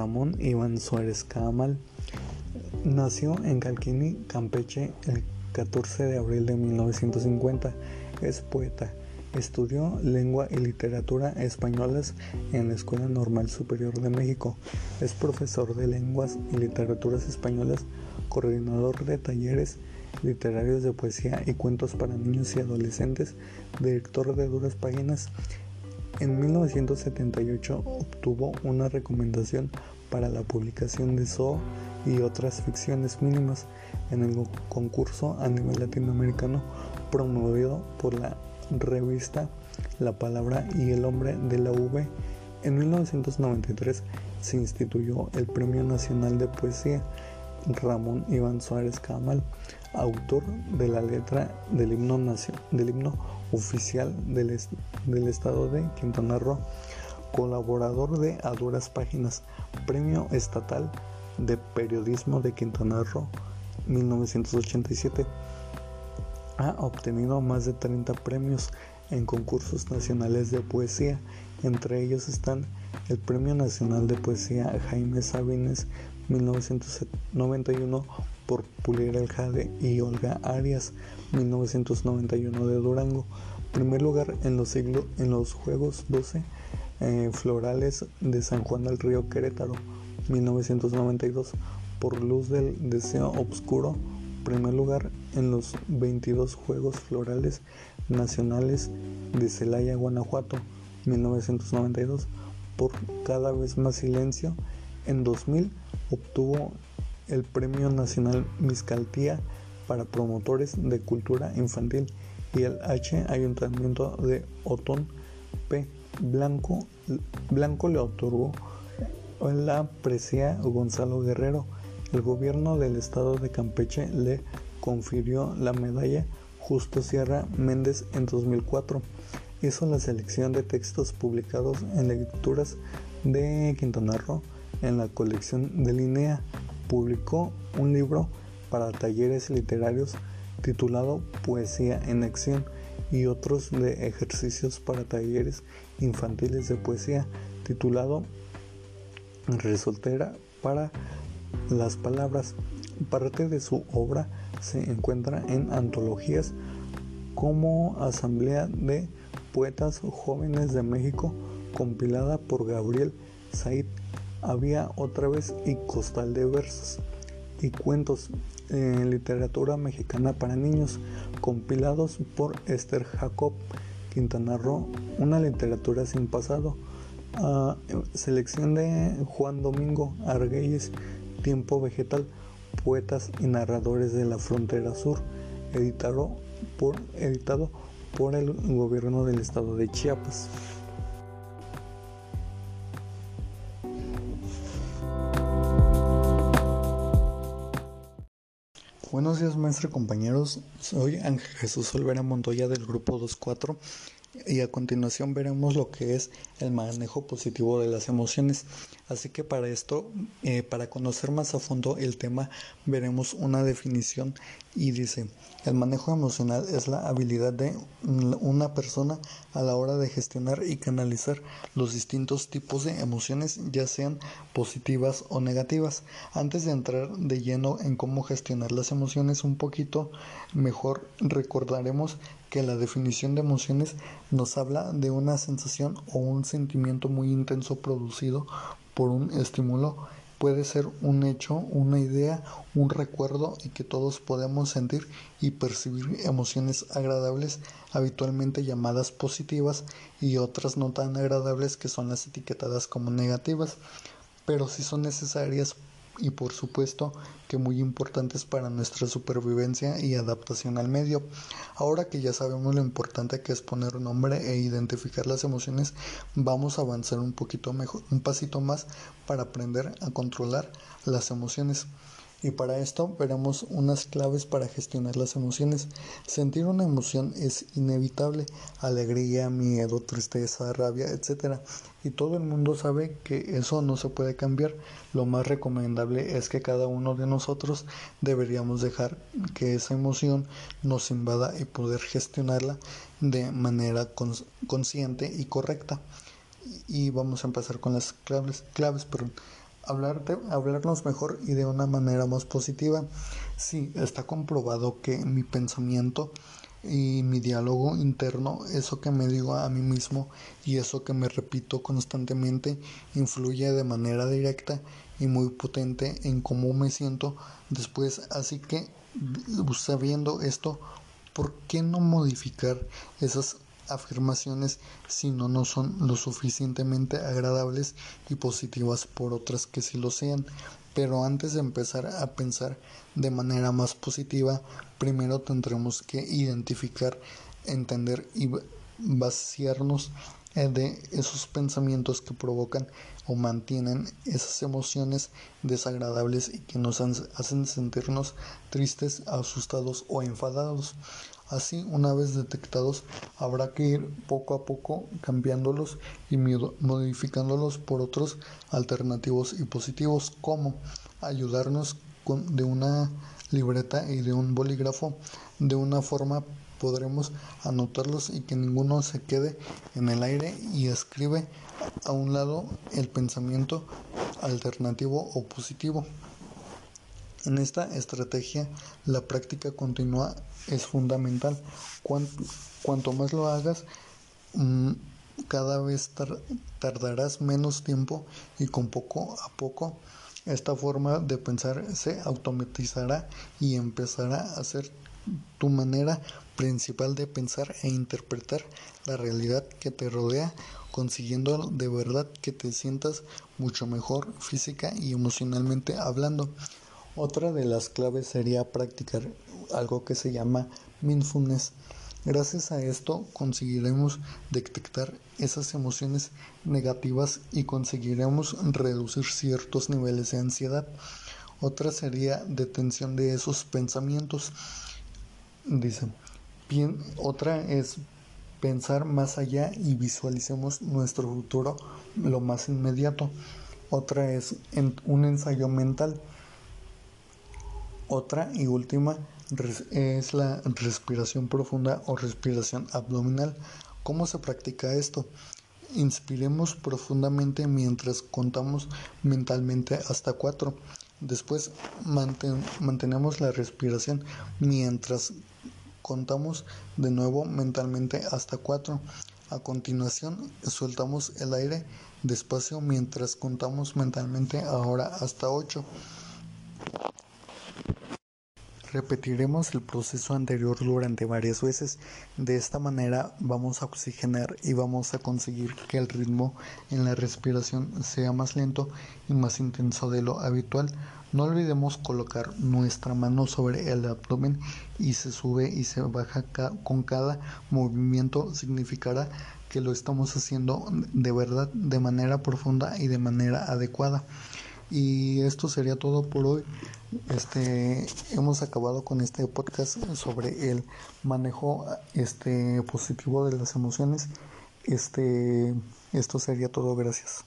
Ramón Iván Suárez Camal nació en Calquini, Campeche, el 14 de abril de 1950. Es poeta. Estudió lengua y literatura españolas en la Escuela Normal Superior de México. Es profesor de lenguas y literaturas españolas, coordinador de talleres literarios de poesía y cuentos para niños y adolescentes, director de duras páginas. En 1978 obtuvo una recomendación para la publicación de Zoo y otras ficciones mínimas en el concurso a nivel latinoamericano promovido por la revista La Palabra y el Hombre de la V. En 1993 se instituyó el Premio Nacional de Poesía Ramón Iván Suárez Camal, autor de la letra del himno, del himno oficial del, del estado de Quintana Roo, colaborador de A Duras Páginas, Premio Estatal de Periodismo de Quintana Roo, 1987. Ha obtenido más de 30 premios en concursos nacionales de poesía, entre ellos están el Premio Nacional de Poesía Jaime Sabines 1991 por Pulir el Jade y Olga Arias 1991 de Durango. Primer lugar en los, siglos, en los Juegos 12 eh, Florales de San Juan del Río Querétaro 1992 por Luz del Deseo Obscuro. Primer lugar en los 22 Juegos Florales Nacionales de Celaya, Guanajuato 1992 por Cada vez más silencio. En 2000 obtuvo el Premio Nacional Miscaltía para promotores de cultura infantil y el H Ayuntamiento de Otón P. Blanco, Blanco le otorgó la presea Gonzalo Guerrero. El gobierno del estado de Campeche le confirió la medalla Justo Sierra Méndez en 2004. Hizo la selección de textos publicados en lecturas de Quintana Roo en la colección de Linea. Publicó un libro para talleres literarios titulado Poesía en Acción y otros de ejercicios para talleres infantiles de poesía titulado Resoltera para las palabras. Parte de su obra se encuentra en antologías como Asamblea de Poetas Jóvenes de México, compilada por Gabriel Said había otra vez y costal de versos y cuentos en literatura mexicana para niños compilados por Esther Jacob Quintana Roo, una literatura sin pasado. Ah, selección de Juan Domingo Arguelles, Tiempo Vegetal, Poetas y Narradores de la Frontera Sur, editado por, editado por el gobierno del estado de Chiapas. Buenos días, maestro compañeros. Soy Ángel Jesús Olvera Montoya del grupo 24 y a continuación veremos lo que es el manejo positivo de las emociones. Así que para esto, eh, para conocer más a fondo el tema, veremos una definición y dice, el manejo emocional es la habilidad de una persona a la hora de gestionar y canalizar los distintos tipos de emociones, ya sean positivas o negativas. Antes de entrar de lleno en cómo gestionar las emociones un poquito mejor, recordaremos que la definición de emociones nos habla de una sensación o un sentimiento muy intenso producido por un estímulo. Puede ser un hecho, una idea, un recuerdo y que todos podemos sentir y percibir emociones agradables, habitualmente llamadas positivas, y otras no tan agradables que son las etiquetadas como negativas, pero si son necesarias y por supuesto que muy importantes para nuestra supervivencia y adaptación al medio. Ahora que ya sabemos lo importante que es poner nombre e identificar las emociones, vamos a avanzar un poquito mejor, un pasito más para aprender a controlar las emociones. Y para esto veremos unas claves para gestionar las emociones. Sentir una emoción es inevitable, alegría, miedo, tristeza, rabia, etc. Y todo el mundo sabe que eso no se puede cambiar. Lo más recomendable es que cada uno de nosotros deberíamos dejar que esa emoción nos invada y poder gestionarla de manera consciente y correcta. Y vamos a empezar con las claves. claves perdón. Hablarte, hablarnos mejor y de una manera más positiva. Sí, está comprobado que mi pensamiento y mi diálogo interno, eso que me digo a mí mismo y eso que me repito constantemente, influye de manera directa y muy potente en cómo me siento después. Así que, sabiendo esto, ¿por qué no modificar esas afirmaciones si no, no son lo suficientemente agradables y positivas por otras que sí lo sean? Pero antes de empezar a pensar de manera más positiva, primero tendremos que identificar, entender y vaciarnos de esos pensamientos que provocan o mantienen esas emociones desagradables y que nos hacen sentirnos tristes, asustados o enfadados. Así, una vez detectados, habrá que ir poco a poco cambiándolos y modificándolos por otros alternativos y positivos, como ayudarnos con, de una libreta y de un bolígrafo. De una forma podremos anotarlos y que ninguno se quede en el aire y escribe a un lado el pensamiento alternativo o positivo. En esta estrategia, la práctica continua es fundamental. Cuanto, más lo hagas, mm, cada vez tardarás menos tiempo y con poco a poco esta forma de pensar se automatizará y empezará a ser tu manera principal de pensar e interpretar la realidad que te rodea, consiguiendo de verdad que te sientas mucho mejor física y emocionalmente hablando. Otra de las claves sería practicar algo que se llama mindfulness. Gracias a esto conseguiremos detectar esas emociones negativas y conseguiremos reducir ciertos niveles de ansiedad. Otra sería detención de esos pensamientos. Dice, bien, otra es pensar más allá y visualicemos nuestro futuro lo más inmediato. Otra es un ensayo mental. Otra y última es la respiración profunda o respiración abdominal. ¿Cómo se practica esto? Inspiremos profundamente mientras contamos mentalmente hasta cuatro. Después mantenemos la respiración mientras contamos de nuevo mentalmente hasta cuatro. A continuación soltamos el aire despacio mientras contamos mentalmente ahora hasta ocho. Repetiremos el proceso anterior durante varias veces. De esta manera vamos a oxigenar y vamos a conseguir que el ritmo en la respiración sea más lento y más intenso de lo habitual. No olvidemos colocar nuestra mano sobre el abdomen y se sube y se baja con cada movimiento. Significará que lo estamos haciendo de verdad, de manera profunda y de manera adecuada. Y esto sería todo por hoy. Este hemos acabado con este podcast sobre el manejo este positivo de las emociones. Este esto sería todo, gracias.